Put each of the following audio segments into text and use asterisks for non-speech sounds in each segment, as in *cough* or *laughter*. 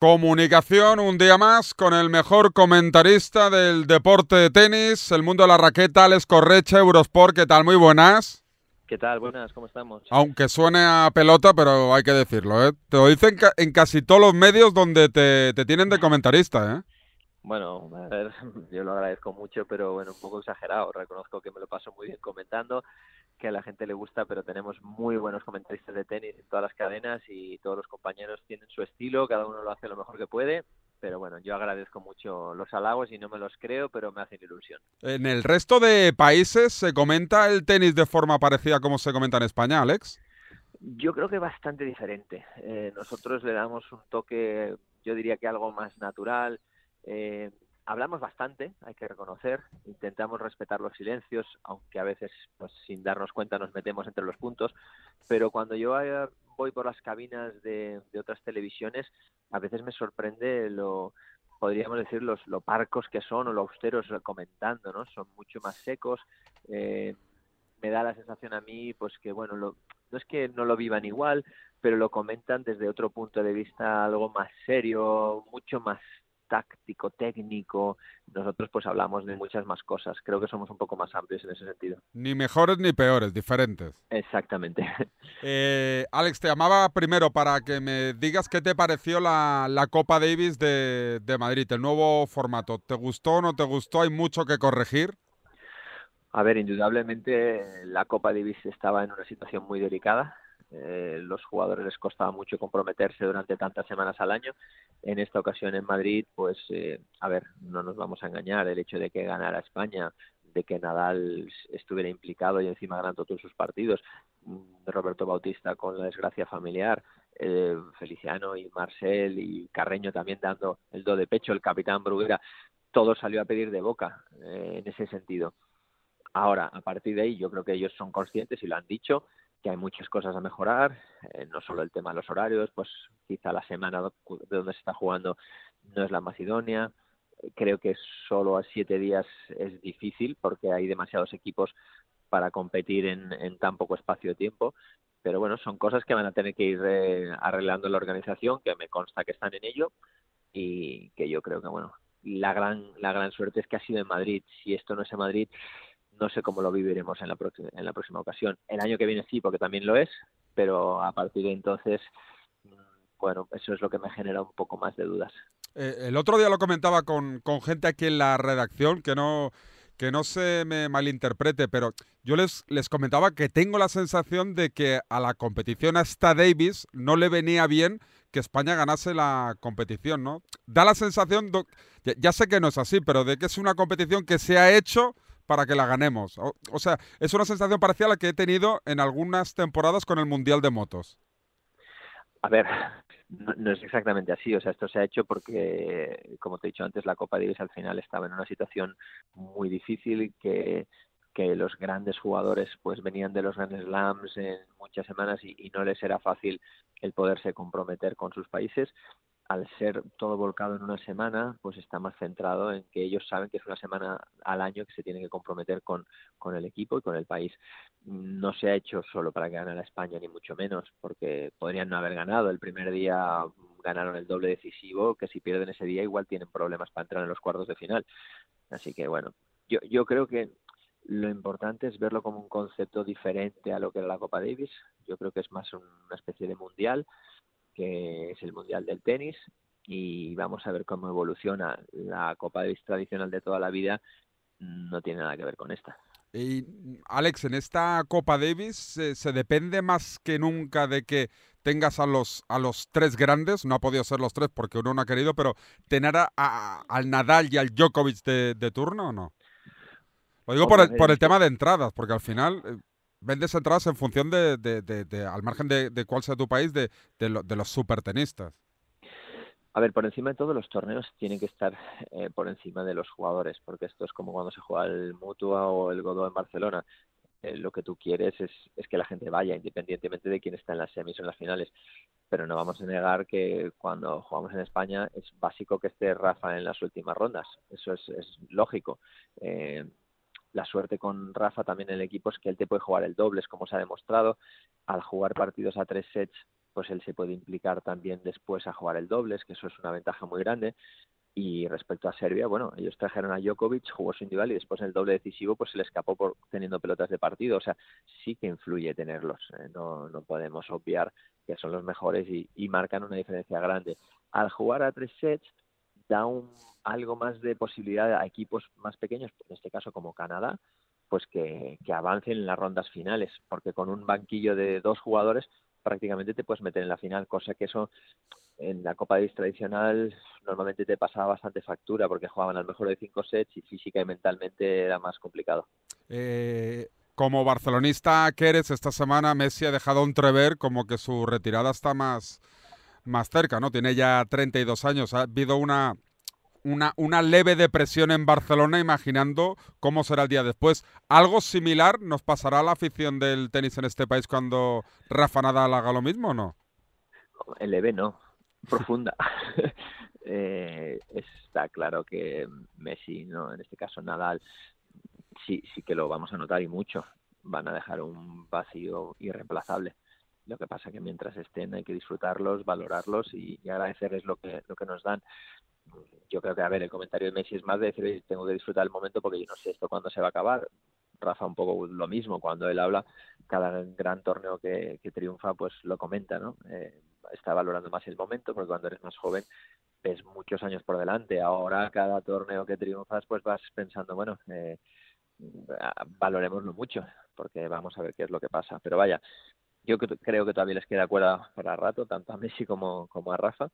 Comunicación, un día más con el mejor comentarista del deporte de tenis, el mundo de la raqueta, Alex Correcha, Eurosport. ¿Qué tal? Muy buenas. ¿Qué tal? Buenas, ¿cómo estamos? Aunque suene a pelota, pero hay que decirlo, ¿eh? Te lo dicen en casi todos los medios donde te, te tienen de comentarista, ¿eh? Bueno, a ver, *laughs* yo lo agradezco mucho, pero bueno, un poco exagerado. Reconozco que me lo paso muy bien comentando, que a la gente le gusta, pero tenemos muy buenos comentaristas de tenis en todas las cadenas y todos los compañeros tienen su estilo, cada uno lo hace lo mejor que puede. Pero bueno, yo agradezco mucho los halagos y no me los creo, pero me hacen ilusión. ¿En el resto de países se comenta el tenis de forma parecida como se comenta en España, Alex? Yo creo que bastante diferente. Eh, nosotros le damos un toque, yo diría que algo más natural, eh, hablamos bastante, hay que reconocer, intentamos respetar los silencios, aunque a veces pues, sin darnos cuenta nos metemos entre los puntos, pero cuando yo voy por las cabinas de, otras televisiones, a veces me sorprende lo, podríamos decir, los lo parcos que son o lo austeros comentando, ¿no? Son mucho más secos. Eh, me da la sensación a mí, pues que, bueno, no es que no lo vivan igual, pero lo comentan desde otro punto de vista algo más serio, mucho más táctico, técnico. Nosotros pues hablamos de muchas más cosas. Creo que somos un poco más amplios en ese sentido. Ni mejores ni peores, diferentes. Exactamente. *laughs* Eh, Alex, te llamaba primero para que me digas qué te pareció la, Copa Davis de, de Madrid, el nuevo formato. ¿Te gustó o no te gustó? ¿Hay mucho que corregir? A ver, indudablemente la Copa Davis estaba en una situación muy delicada eh, los jugadores les costaba mucho comprometerse durante tantas semanas al año. En esta ocasión en Madrid, pues, eh, a ver, no nos vamos a engañar, el hecho de que ganara España, de que Nadal estuviera implicado y encima ganando todos sus partidos, mm, Roberto Bautista con la desgracia familiar, eh, Feliciano y Marcel y Carreño también dando el do de pecho, el capitán Bruguera, todo salió a pedir de boca en ese sentido. Ahora, a partir de ahí, yo creo que ellos son conscientes y lo han dicho, que hay muchas cosas a mejorar, eh, no solo el tema de los horarios, pues quizá la semana de donde se está jugando no es la idónea. Creo que solo a siete días es difícil porque hay demasiados equipos para competir en, tan poco espacio de tiempo. Pero bueno, son cosas que van a tener que ir eh, arreglando la organización, que me consta que están en ello y que yo creo que bueno, la gran la gran suerte es que ha sido en Madrid. Si esto no es en Madrid, no sé cómo lo viviremos en la, próxima, en la próxima ocasión. El año que viene sí, porque también lo es, pero a partir de entonces, bueno, eso es lo que me genera un poco más de dudas. Eh, el otro día lo comentaba con, con gente aquí en la redacción, que no, que no se me malinterprete, pero yo les, les comentaba que tengo la sensación de que a la competición hasta Davis no le venía bien que España ganase la competición, ¿no? Da la sensación, ya, sé que no es así, pero de que es una competición que se ha hecho para que la ganemos. O, sea, es una sensación parecida a la que he tenido en algunas temporadas con el Mundial de Motos. A ver, no, es exactamente así. O sea, esto se ha hecho porque, como te he dicho antes, la Copa Davis al final estaba en una situación muy difícil que que los grandes jugadores pues venían de los Grand Slams en muchas semanas y, no les era fácil el poderse comprometer con sus países al ser todo volcado en una semana, pues está más centrado en que ellos saben que es una semana al año que se tienen que comprometer con, con el equipo y con el país. No se ha hecho solo para que gane la España, ni mucho menos, porque podrían no haber ganado. El primer día ganaron el doble decisivo, que si pierden ese día igual tienen problemas para entrar en los cuartos de final. Así que bueno, yo, yo creo que lo importante es verlo como un concepto diferente a lo que era la Copa Davis. Yo creo que es más una especie de mundial que es el Mundial del Tenis, y vamos a ver cómo evoluciona. La Copa Davis tradicional de toda la vida no tiene nada que ver con esta. Y Alex, en esta Copa Davis se depende más que nunca de que tengas a los a los tres grandes, no ha podido ser los tres porque uno no ha querido, pero tener a, al Nadal y al Djokovic de, de turno o no? Lo digo por el, por el tema de entradas, porque al final eh, vendes entradas en función de, al margen de, cuál sea tu país, de, de, los supertenistas. A ver, por encima de todo, los torneos tienen que estar eh, por encima de los jugadores, porque esto es como cuando se juega el Mutua o el Godó en Barcelona. Eh, lo que tú quieres es, es, que la gente vaya, independientemente de quién está en las semis o en las finales. Pero no vamos a negar que cuando jugamos en España es básico que esté Rafa en las últimas rondas. Eso es, es lógico. Eh, la suerte con Rafa también en el equipo es que él te puede jugar el doble, es como se ha demostrado. Al jugar partidos a tres sets, pues él se puede implicar también después a jugar el dobles, que eso es una ventaja muy grande. Y respecto a Serbia, bueno, ellos trajeron a Djokovic, jugó su individual y después en el doble decisivo pues se le escapó por teniendo pelotas de partido. O sea, sí que influye tenerlos. ¿eh? No, no podemos obviar que son los mejores y, y marcan una diferencia grande. Al jugar a tres sets da un, algo más de posibilidad a equipos más pequeños, en este caso como Canadá, pues que, avancen en las rondas finales, porque con un banquillo de dos jugadores prácticamente te puedes meter en la final, cosa que eso en la Copa Davis tradicional normalmente te pasaba bastante factura porque jugaban al mejor de cinco sets y física y mentalmente era más complicado. Eh, como barcelonista que esta semana Messi ha dejado un trever como que su retirada está más, más cerca, ¿no? Tiene ya 32 años. Ha habido una, una, una leve depresión en Barcelona imaginando cómo será el día después. ¿Algo similar nos pasará a la afición del tenis en este país cuando Rafa Nadal haga lo mismo o no? Leve no, *laughs* profunda. *laughs* eh, está claro que Messi, no, en este caso Nadal, sí, sí que lo vamos a notar y mucho. Van a dejar un vacío irreemplazable. Lo que pasa que mientras estén hay que disfrutarlos, valorarlos y, y agradecerles lo que, lo que nos dan. Yo creo que, a ver, el comentario de Messi es más de decir, tengo que disfrutar el momento porque yo no sé esto cuándo se va a acabar. Rafa un poco lo mismo, cuando él habla, cada gran torneo que, que triunfa, pues lo comenta, ¿no? Eh, está valorando más el momento, porque cuando eres más joven ves muchos años por delante. Ahora cada torneo que triunfas, pues vas pensando, bueno, eh, valoremoslo mucho, porque vamos a ver qué es lo que pasa. Pero vaya, yo creo que todavía les queda cuerda para rato, tanto a Messi como, como a Rafa,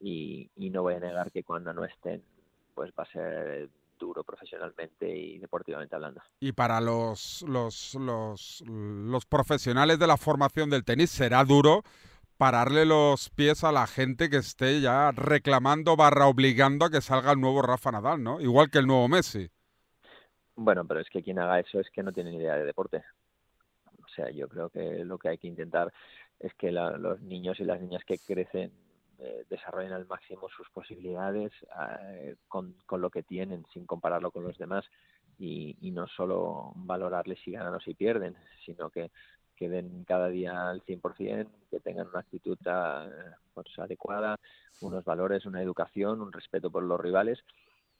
y, y no voy a negar que cuando no estén, pues va a ser duro profesionalmente y deportivamente hablando. Y para los, los, los, los profesionales de la formación del tenis será duro pararle los pies a la gente que esté ya reclamando barra obligando a que salga el nuevo Rafa Nadal, ¿no? Igual que el nuevo Messi. Bueno, pero es que quien haga eso es que no tiene ni idea de deporte. Sea, yo creo que lo que hay que intentar es que la, los niños y las niñas que crecen eh, desarrollen al máximo sus posibilidades eh, con, con, lo que tienen, sin compararlo con los demás. Y, y no solo valorarles si ganan o si pierden, sino que que den cada día al 100%, que tengan una actitud pues, adecuada, unos valores, una educación, un respeto por los rivales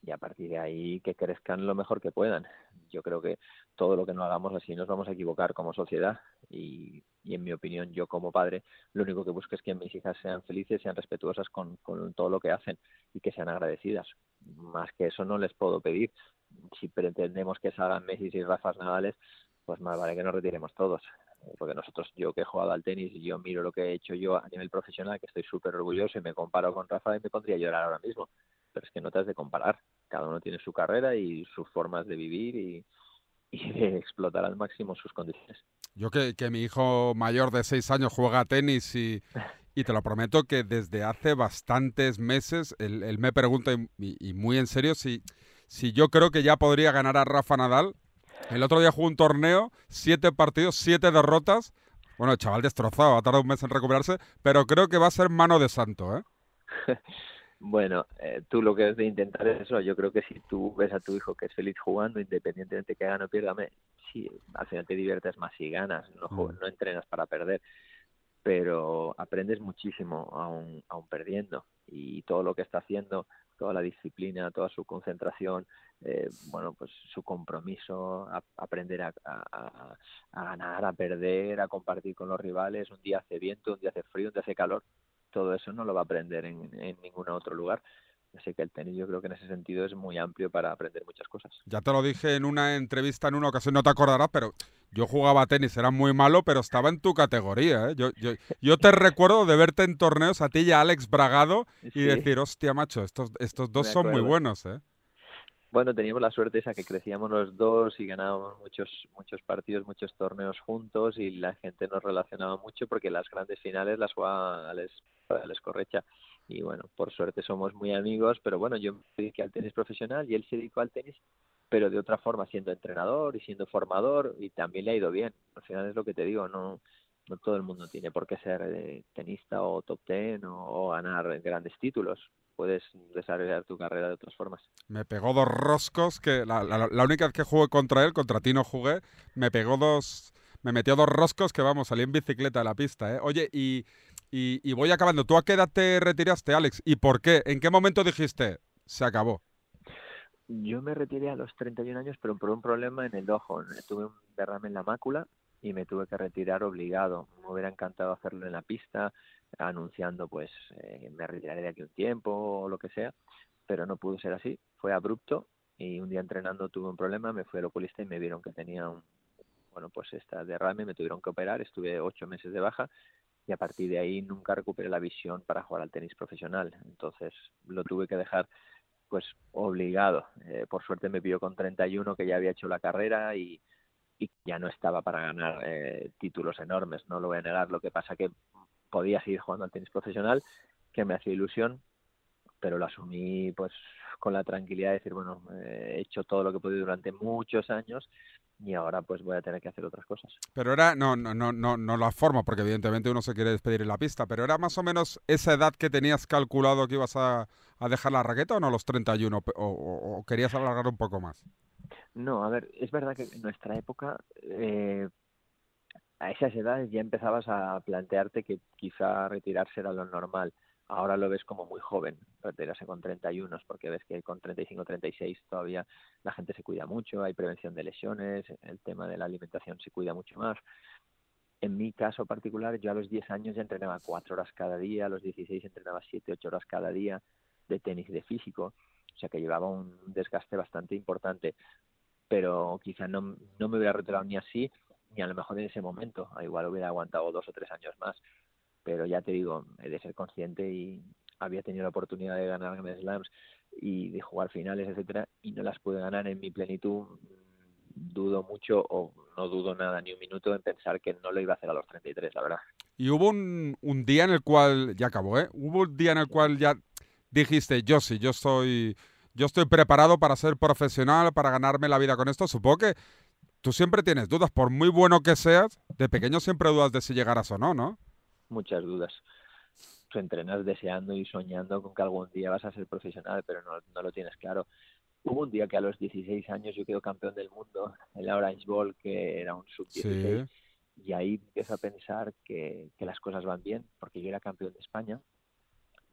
y a partir de ahí que crezcan lo mejor que puedan. Yo creo que todo lo que no hagamos así nos vamos a equivocar como sociedad y, y en mi opinión yo como padre lo único que busco es que mis hijas sean felices, sean respetuosas con, con todo lo que hacen y que sean agradecidas. Más que eso no les puedo pedir. Si pretendemos que salgan Messi y Rafas Nadales, pues más vale que nos retiremos todos porque nosotros, yo que he jugado al tenis y yo miro lo que he hecho yo a nivel profesional, que estoy súper orgulloso y me comparo con Rafa y me pondría a llorar ahora mismo. Pero es que no te has de comparar. Cada uno tiene su carrera y sus formas de vivir y, y de *laughs* explotar al máximo sus condiciones. Yo que, que mi hijo mayor de seis años juega a tenis y, y te lo prometo que desde hace bastantes meses él, él me pregunta y, y, muy en serio si, si yo creo que ya podría ganar a Rafa Nadal el otro día jugó un torneo, siete partidos, siete derrotas. Bueno, el chaval destrozado, ha tardado un mes en recuperarse, pero creo que va a ser mano de santo, ¿eh? *laughs* bueno, eh, tú lo que es de intentar es eso. Yo creo que si tú ves a tu hijo que es feliz jugando, independientemente que gane o pierda, sí, al final te diviertes más si ganas, no, mm. no entrenas para perder, pero aprendes muchísimo aún, aún perdiendo y todo lo que está haciendo, toda la disciplina, toda su concentración, eh, bueno, pues su compromiso, a, aprender a, a, a, ganar, a perder, a compartir con los rivales. Un día hace viento, un día hace frío, un día hace calor. Todo eso no lo va a aprender en, en ningún otro lugar. Así que el tenis yo creo que en ese sentido es muy amplio para aprender muchas cosas. Ya te lo dije en una entrevista en una ocasión, no te acordarás, pero yo jugaba tenis, era muy malo, pero estaba en tu categoría. ¿eh? Yo, yo, yo, te *laughs* recuerdo de verte en torneos a ti y a Alex Bragado y sí. decir, hostia, macho, estos, estos dos son muy buenos. ¿eh? Bueno, teníamos la suerte esa que crecíamos los dos y ganábamos muchos muchos partidos, muchos torneos juntos y la gente nos relacionaba mucho porque las grandes finales las jugaba Alex, Alex Correcha y bueno, por suerte somos muy amigos, pero bueno, yo me dediqué al tenis profesional y él se dedicó al tenis pero de otra forma siendo entrenador y siendo formador y también le ha ido bien. Al final es lo que te digo, no no todo el mundo tiene por qué ser eh, tenista o top ten o, o ganar grandes títulos puedes desarrollar tu carrera de otras formas. Me pegó dos roscos que la, la, la, única vez que jugué contra él, contra ti no jugué, me pegó dos, me metió dos roscos que vamos, salí en bicicleta a la pista, ¿eh? Oye, y Y, voy acabando. ¿Tú a qué edad te retiraste, Alex? ¿Y por qué? ¿En qué momento dijiste se acabó? Yo me retiré a los 31 años, pero por un problema en el ojo. Tuve un derrame en la mácula y me tuve que retirar obligado. Me hubiera encantado hacerlo en la pista, anunciando pues eh, me retiraré de aquí un tiempo o lo que sea, pero no pudo ser así. Fue abrupto y un día entrenando tuve un problema, me fui al oculista y me vieron que tenía un, bueno, pues esta derrame, me tuvieron que operar, estuve ocho meses de baja y a partir de ahí nunca recuperé la visión para jugar al tenis profesional. Entonces lo tuve que dejar pues obligado. Eh, por suerte me pidió con 31 que ya había hecho la carrera y, y ya no estaba para ganar eh, títulos enormes, no lo voy a negar. Lo que pasa que podía seguir jugando al tenis profesional, que me hacía ilusión, pero lo asumí pues con la tranquilidad de decir, bueno, eh, he hecho todo lo que he podido durante muchos años y ahora pues voy a tener que hacer otras cosas. Pero era, no, no, no, no, no la forma, porque evidentemente uno se quiere despedir en la pista, pero era más o menos esa edad que tenías calculado que ibas a, dejar la raqueta o no, los 31, o, o, o querías alargar un poco más. No, a ver, es verdad que en nuestra época eh, a esas edades ya empezabas a plantearte que quizá retirarse era lo normal. Ahora lo ves como muy joven, retirarse con 31, porque ves que con 35, 36 todavía la gente se cuida mucho, hay prevención de lesiones, el tema de la alimentación se cuida mucho más. En mi caso particular, yo a los 10 años ya entrenaba 4 horas cada día, a los 16 entrenaba 7, 8 horas cada día de tenis de físico, o sea que llevaba un desgaste bastante importante, pero quizá no, no me hubiera retirado ni así, ni a lo mejor en ese momento, igual hubiera aguantado dos o tres años más, pero ya te digo, he de ser consciente y había tenido la oportunidad de ganar Grand Slams y de jugar finales, etcétera, y no las pude ganar en mi plenitud. Dudo mucho o no dudo nada ni un minuto en pensar que no lo iba a hacer a los 33, la verdad. Y hubo un, un día en el cual, ya acabó, ¿eh? Hubo un día en el cual ya dijiste, yo sí, yo estoy, yo estoy preparado para ser profesional, para ganarme la vida con esto. Supongo que tú siempre tienes dudas, por muy bueno que seas, de pequeño siempre dudas de si llegarás o no, ¿no? Muchas dudas. Tú entrenas deseando y soñando con que algún día vas a ser profesional, pero no, no lo tienes claro. Hubo un día que a los 16 años yo quedo campeón del mundo en la Orange Bowl, que era un sub-16, y ahí empiezo a pensar que, que las cosas van bien, porque yo era campeón de España,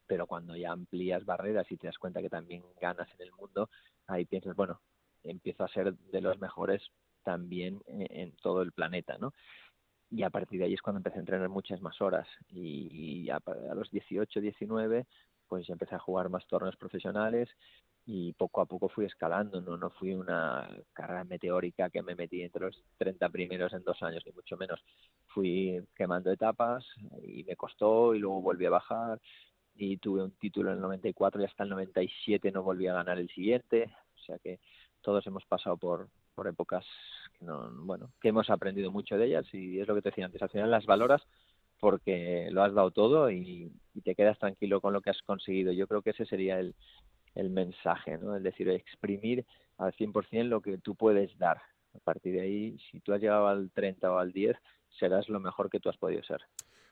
pero cuando ya amplías barreras y te das cuenta que también ganas en el mundo, ahí piensas, bueno, empiezo a ser de los mejores también en, todo el planeta, ¿no? Y a partir de ahí es cuando empecé a entrenar muchas más horas y, a, los 18, 19, pues ya empecé a jugar más torneos profesionales y poco a poco fui escalando, no no fui una carrera meteórica que me metí entre los 30 primeros en dos años, ni mucho menos. Fui quemando etapas y me costó y luego volví a bajar y tuve un título en el 94 y hasta el 97 no volví a ganar el siguiente, o sea que todos hemos pasado por, por épocas que no, bueno, que hemos aprendido mucho de ellas y es lo que te decía antes, al final las valoras porque lo has dado todo y, te quedas tranquilo con lo que has conseguido. Yo creo que ese sería el, el mensaje, ¿no? Es decir, exprimir al 100% lo que tú puedes dar. A partir de ahí, si tú has llegado al 30 o al 10, serás lo mejor que tú has podido ser.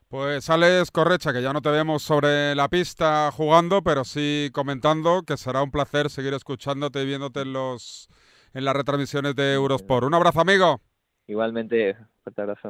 Pues Alex Correcha, que ya no te vemos sobre la pista jugando, pero sí comentando, que será un placer seguir escuchándote y viéndote en, los, en las retransmisiones de Eurosport. Un abrazo, amigo. Igualmente, fuerte abrazo.